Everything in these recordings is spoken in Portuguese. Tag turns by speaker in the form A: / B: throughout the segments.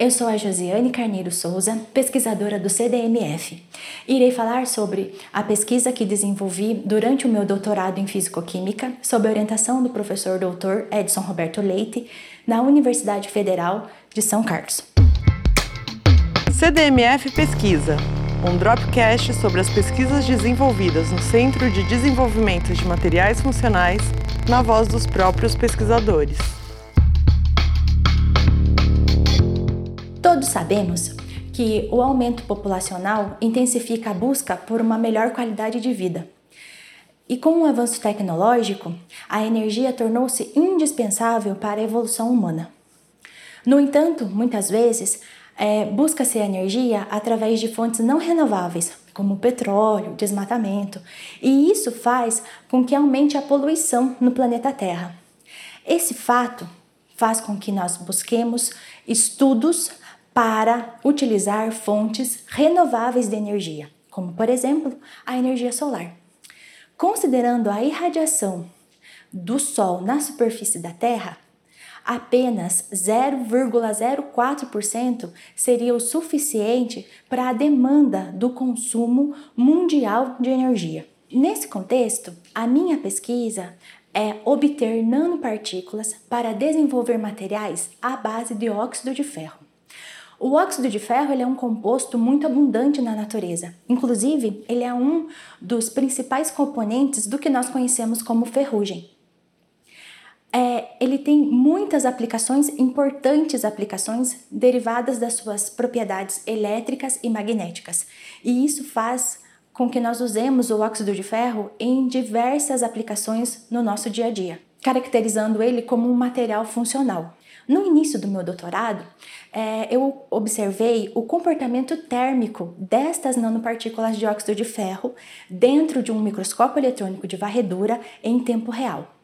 A: Eu sou a Josiane Carneiro Souza, pesquisadora do CDMF. Irei falar sobre a pesquisa que desenvolvi durante o meu doutorado em Físico-Química, sob orientação do professor Dr. Edson Roberto Leite, na Universidade Federal de São Carlos.
B: CDMF Pesquisa, um dropcast sobre as pesquisas desenvolvidas no Centro de Desenvolvimento de Materiais Funcionais, na voz dos próprios pesquisadores.
A: Todos sabemos que o aumento populacional intensifica a busca por uma melhor qualidade de vida. E com o avanço tecnológico, a energia tornou-se indispensável para a evolução humana. No entanto, muitas vezes, é, busca-se energia através de fontes não renováveis, como petróleo, desmatamento, e isso faz com que aumente a poluição no planeta Terra. Esse fato faz com que nós busquemos estudos para utilizar fontes renováveis de energia, como por exemplo a energia solar. Considerando a irradiação do Sol na superfície da Terra, apenas 0,04% seria o suficiente para a demanda do consumo mundial de energia. Nesse contexto, a minha pesquisa é obter nanopartículas para desenvolver materiais à base de óxido de ferro. O óxido de ferro ele é um composto muito abundante na natureza. Inclusive, ele é um dos principais componentes do que nós conhecemos como ferrugem. É, ele tem muitas aplicações, importantes aplicações, derivadas das suas propriedades elétricas e magnéticas. E isso faz com que nós usemos o óxido de ferro em diversas aplicações no nosso dia a dia, caracterizando ele como um material funcional. No início do meu doutorado, é, eu observei o comportamento térmico destas nanopartículas de óxido de ferro dentro de um microscópio eletrônico de varredura em tempo real.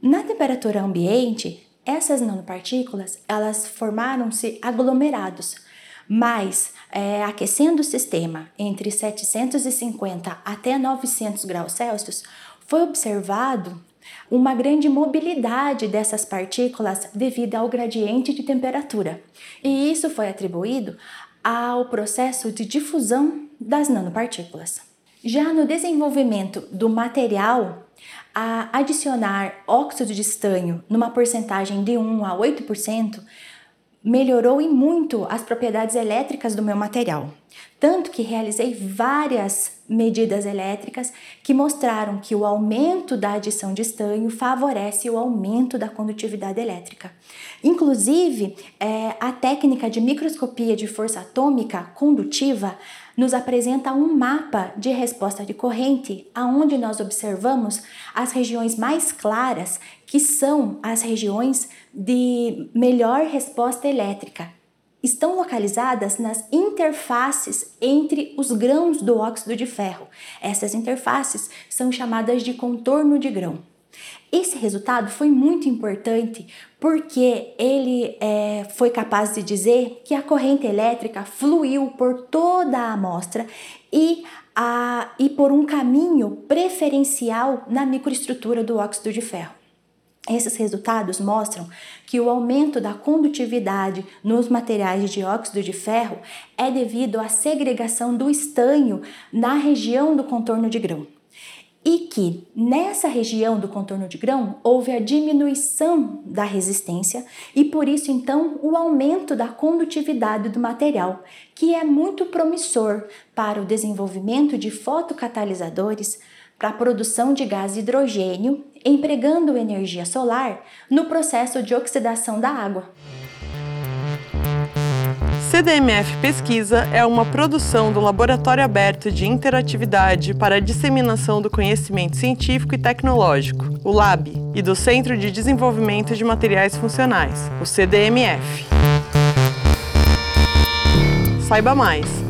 A: Na temperatura ambiente, essas nanopartículas elas formaram-se aglomerados, mas é, aquecendo o sistema entre 750 até 900 graus Celsius, foi observado uma grande mobilidade dessas partículas devido ao gradiente de temperatura. E isso foi atribuído ao processo de difusão das nanopartículas. Já no desenvolvimento do material, a adicionar óxido de estanho numa porcentagem de 1 a 8% melhorou e muito as propriedades elétricas do meu material. Tanto que realizei várias medidas elétricas que mostraram que o aumento da adição de estanho favorece o aumento da condutividade elétrica. Inclusive, é, a técnica de microscopia de força atômica condutiva nos apresenta um mapa de resposta de corrente, aonde nós observamos as regiões mais claras, que são as regiões de melhor resposta elétrica. Estão localizadas nas interfaces entre os grãos do óxido de ferro. Essas interfaces são chamadas de contorno de grão. Esse resultado foi muito importante porque ele é, foi capaz de dizer que a corrente elétrica fluiu por toda a amostra e, a, e por um caminho preferencial na microestrutura do óxido de ferro. Esses resultados mostram que o aumento da condutividade nos materiais de dióxido de ferro é devido à segregação do estanho na região do contorno de grão. E que nessa região do contorno de grão houve a diminuição da resistência e por isso então o aumento da condutividade do material, que é muito promissor para o desenvolvimento de fotocatalisadores para a produção de gás hidrogênio, empregando energia solar no processo de oxidação da água.
B: CDMF Pesquisa é uma produção do Laboratório Aberto de Interatividade para a Disseminação do Conhecimento Científico e Tecnológico, o LAB, e do Centro de Desenvolvimento de Materiais Funcionais, o CDMF. Saiba mais.